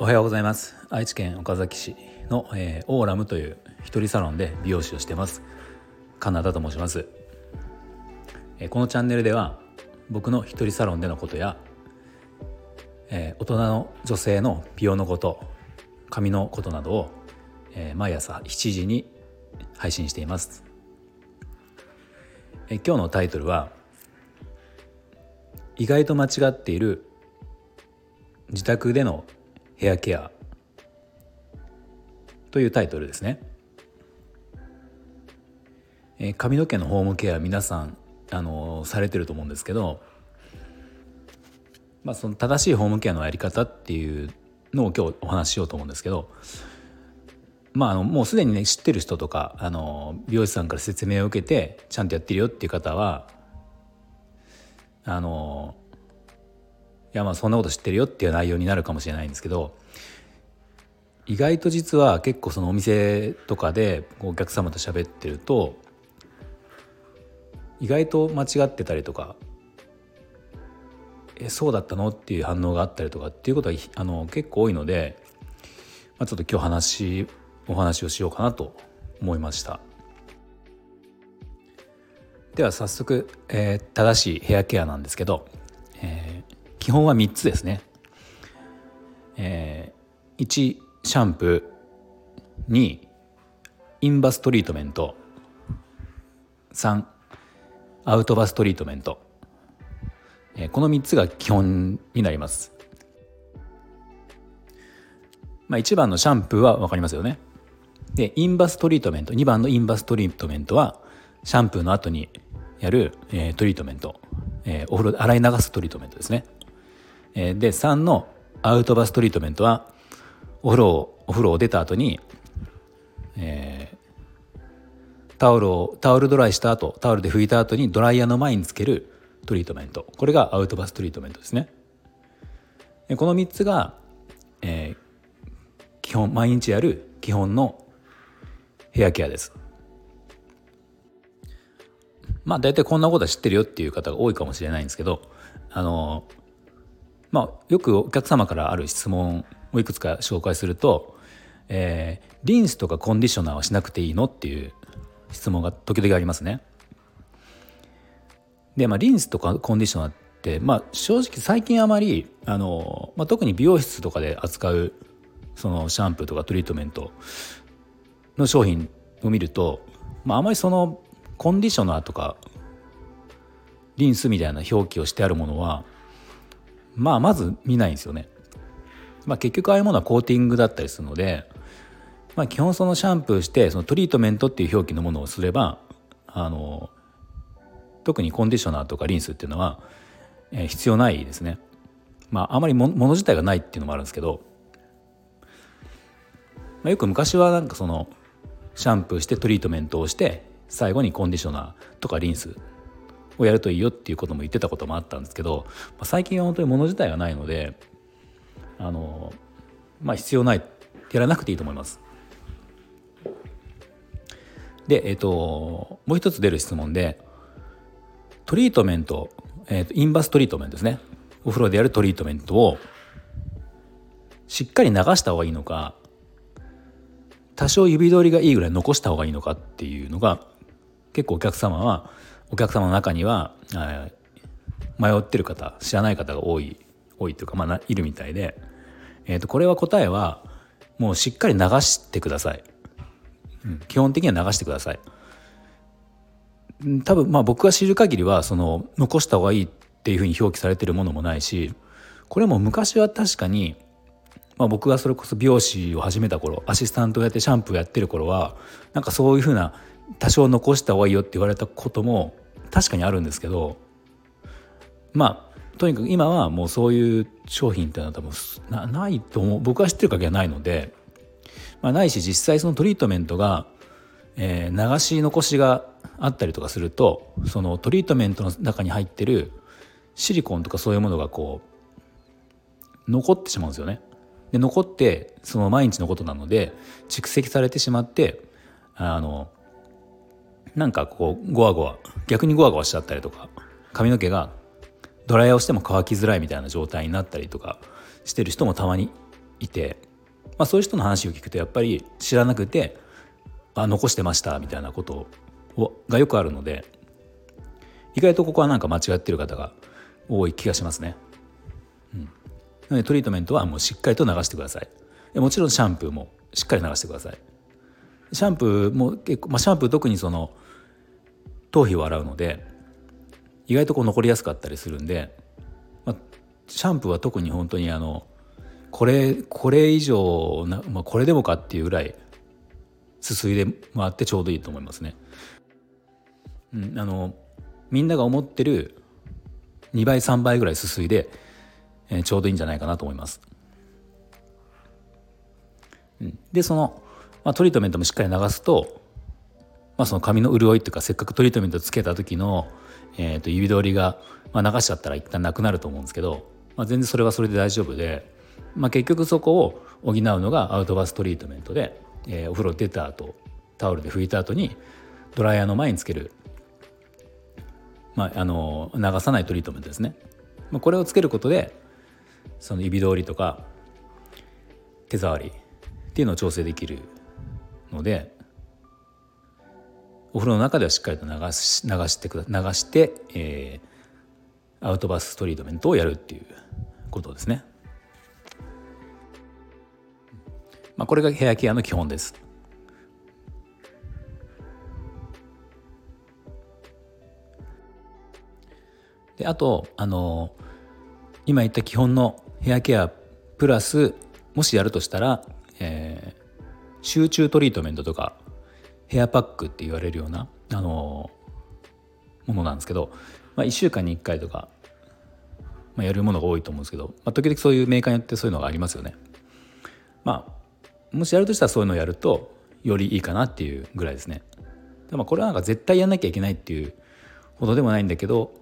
おはようございます。愛知県岡崎市の、えー、オーラムという一人サロンで美容師をしてます。カナダと申します、えー、このチャンネルでは僕の一人サロンでのことや、えー、大人の女性の美容のこと髪のことなどを、えー、毎朝7時に配信しています、えー、今日のタイトルは意外と間違っている自宅でのヘアケアというタイトルですね。えー、髪の毛のホームケア皆さんあの、されてると思うんですけど、まあ、その正しいホームケアのやり方っていうのを今日お話ししようと思うんですけど、まあ、あのもうすでにね知ってる人とかあの美容師さんから説明を受けてちゃんとやってるよっていう方はあのやまあそんなこと知ってるよっていう内容になるかもしれないんですけど意外と実は結構そのお店とかでお客様と喋ってると意外と間違ってたりとかえそうだったのっていう反応があったりとかっていうことはあの結構多いので、まあ、ちょっと今日話お話をしようかなと思いました。では早速、えー、正しいヘアケアなんですけど、えー基本は3つですね。えー、1シャンプー2インバストリートメント3アウトバストリートメント、えー、この3つが基本になります。まあ、1番のシャンプーは分かりますよね。でインバストリートメント2番のインバストリートメントはシャンプーの後にやる、えー、トリートメント、えー、お風呂洗い流すトリートメントですね。で3のアウトバストリートメントはお風呂をお風呂を出た後に、えー、タオルをタオルドライした後タオルで拭いた後にドライヤーの前につけるトリートメント。これがアウトバストリートメントですね。この3つが、えー、基本毎日やる基本のヘアケアです。まあ大体こんなことは知ってるよっていう方が多いかもしれないんですけどあのまあ、よくお客様からある質問をいくつか紹介すると、えー、リンスとかコンディショナーはしなくていいのっていう質問が時々ありますね。で、まあ、リンスとかコンディショナーって、まあ、正直最近あまりあの、まあ、特に美容室とかで扱うそのシャンプーとかトリートメントの商品を見ると、まあ、あまりそのコンディショナーとかリンスみたいな表記をしてあるものはまあまず見ないんですよね。まあ、結局ああいうものはコーティングだったりするので、まあ、基本そのシャンプーしてそのトリートメントっていう表記のものをすればあの特にコンディショナーとかリンスっていうのは、えー、必要ないですね。まああまりもの自体がないっていうのもあるんですけど、まあ、よく昔はなんかそのシャンプーしてトリートメントをして最後にコンディショナーとかリンスをやるといいよっていうことも言ってたこともあったんですけど、まあ、最近は本当に物自体がないのであのまあ必要ないやらなくていいと思います。で、えっ、ー、と、もう一つ出る質問で、トリートメント、え、ー、と、インバストリートメントですね。お風呂でやるトリートメントをしっかり流した方がいいのか、多少指通りがいいぐらい残した方がいいのかっていうのが結構お客様はお客様の中には迷ってる方知らない方が多い多いというか、まあ、いるみたいで、えー、とこれは答えはもうしっかり流してください、うん、基本的には流してください。多分まあ僕が知る限りはその残した方がいいっていうふうに表記されてるものもないしこれも昔は確かに、まあ、僕がそれこそ美容師を始めた頃アシスタントをやってシャンプーやってる頃はなんかそういうふうな多少残した方がいいよって言われたことも確かにあるんですけどまあとにかく今はもうそういう商品っていうのは多分なないと思う僕は知ってる限りはないので、まあ、ないし実際そのトリートメントが、えー、流し残しがあったりとかするとそのトリートメントの中に入ってるシリコンとかそういうものがこう残ってしまうんですよね。で残ってその毎日のことなので蓄積されてしまってあのなんかこうゴワゴワ逆にゴワゴワしちゃったりとか髪の毛がドライヤーをしても乾きづらいみたいな状態になったりとかしてる人もたまにいて、まあ、そういう人の話を聞くとやっぱり知らなくてあ残してましたみたいなことをがよくあるので意外とここはなんか間違ってる方が多い気がしますね。うん、なのでトリートメントはもうしっかりと流してください。もちろんシャンプーもしっかり流してください。シャンプーも結構、まあ、シャンプー特にその頭皮を洗うので意外とこう残りやすかったりするんで、まあ、シャンプーは特に本当にあのこれこれ以上な、まあ、これでもかっていうぐらいすすいで回ってちょうどいいと思いますね。うん、あのみんなが思ってる2倍3倍ぐらいすすいで、えー、ちょうどいいんじゃないかなと思います。うん、でその、まあ、トリートメントもしっかり流すと、まあ、その髪の潤いっていうかせっかくトリートメントつけた時の、えー、と指通りが、まあ、流しちゃったら一旦なくなると思うんですけど、まあ、全然それはそれで大丈夫で、まあ、結局そこを補うのがアウトバストリートメントで、えー、お風呂出た後タオルで拭いた後にドライヤーの前につける、まあ、あの流さないトリートメントですね。まあ、これをつけることでその指通りとか手触りっていうのを調整できるのでお風呂の中ではしっかりと流し流してく流して、えー、アウトバストリートメントをやるっていうことですね。まあ、これがヘアケアの基本です。であとあの今言った基本のヘアケアプラスもしやるとしたら、えー、集中トリートメントとかヘアパックって言われるようなあのものなんですけど、まあ、1週間に1回とか、まあ、やるものが多いと思うんですけど、まあ、時々そういうメーカーによってそういうのがありますよね。まあもしやるとしたらそういうのをやるとよりいいかなっていうぐらいですね。でもこれはなんか絶対やんなきゃいけないっていうほどでもないんだけど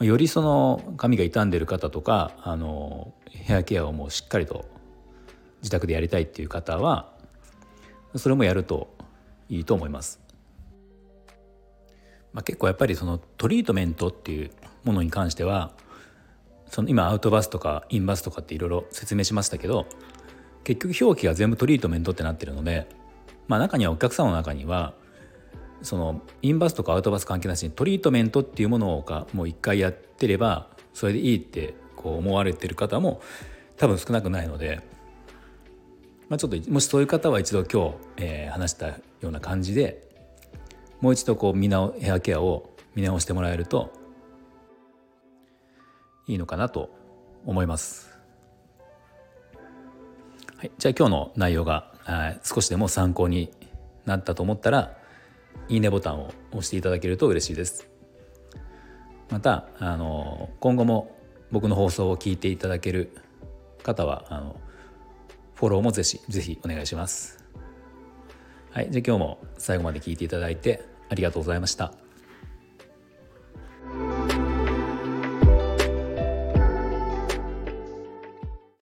よりその髪が傷んでる方とかあのヘアケアをもうしっかりと自宅でやりたいっていう方はそれもやるといいと思います。まあ、結構やっぱりそのトリートメントっていうものに関してはその今アウトバスとかインバスとかっていろいろ説明しましたけど結局表記が全部トリートメントってなってるので、まあ、中にはお客さんの中にはそのインバスとかアウトバス関係なしにトリートメントっていうものをもう一回やってればそれでいいってこう思われてる方も多分少なくないのでまあ、ちょっともしそういう方は一度今日、えー、話したような感じでもう一度こう見直ヘアケアを見直してもらえるといいのかなと思います。はい、じゃあ今日の内容が少しでも参考になったと思ったらいいねボタンを押していただけると嬉しいです。またあの今後も僕の放送を聞いていただける方はあのフォローもぜひぜひお願いします。はい、じゃあ今日も最後まで聞いていただいてありがとうございました。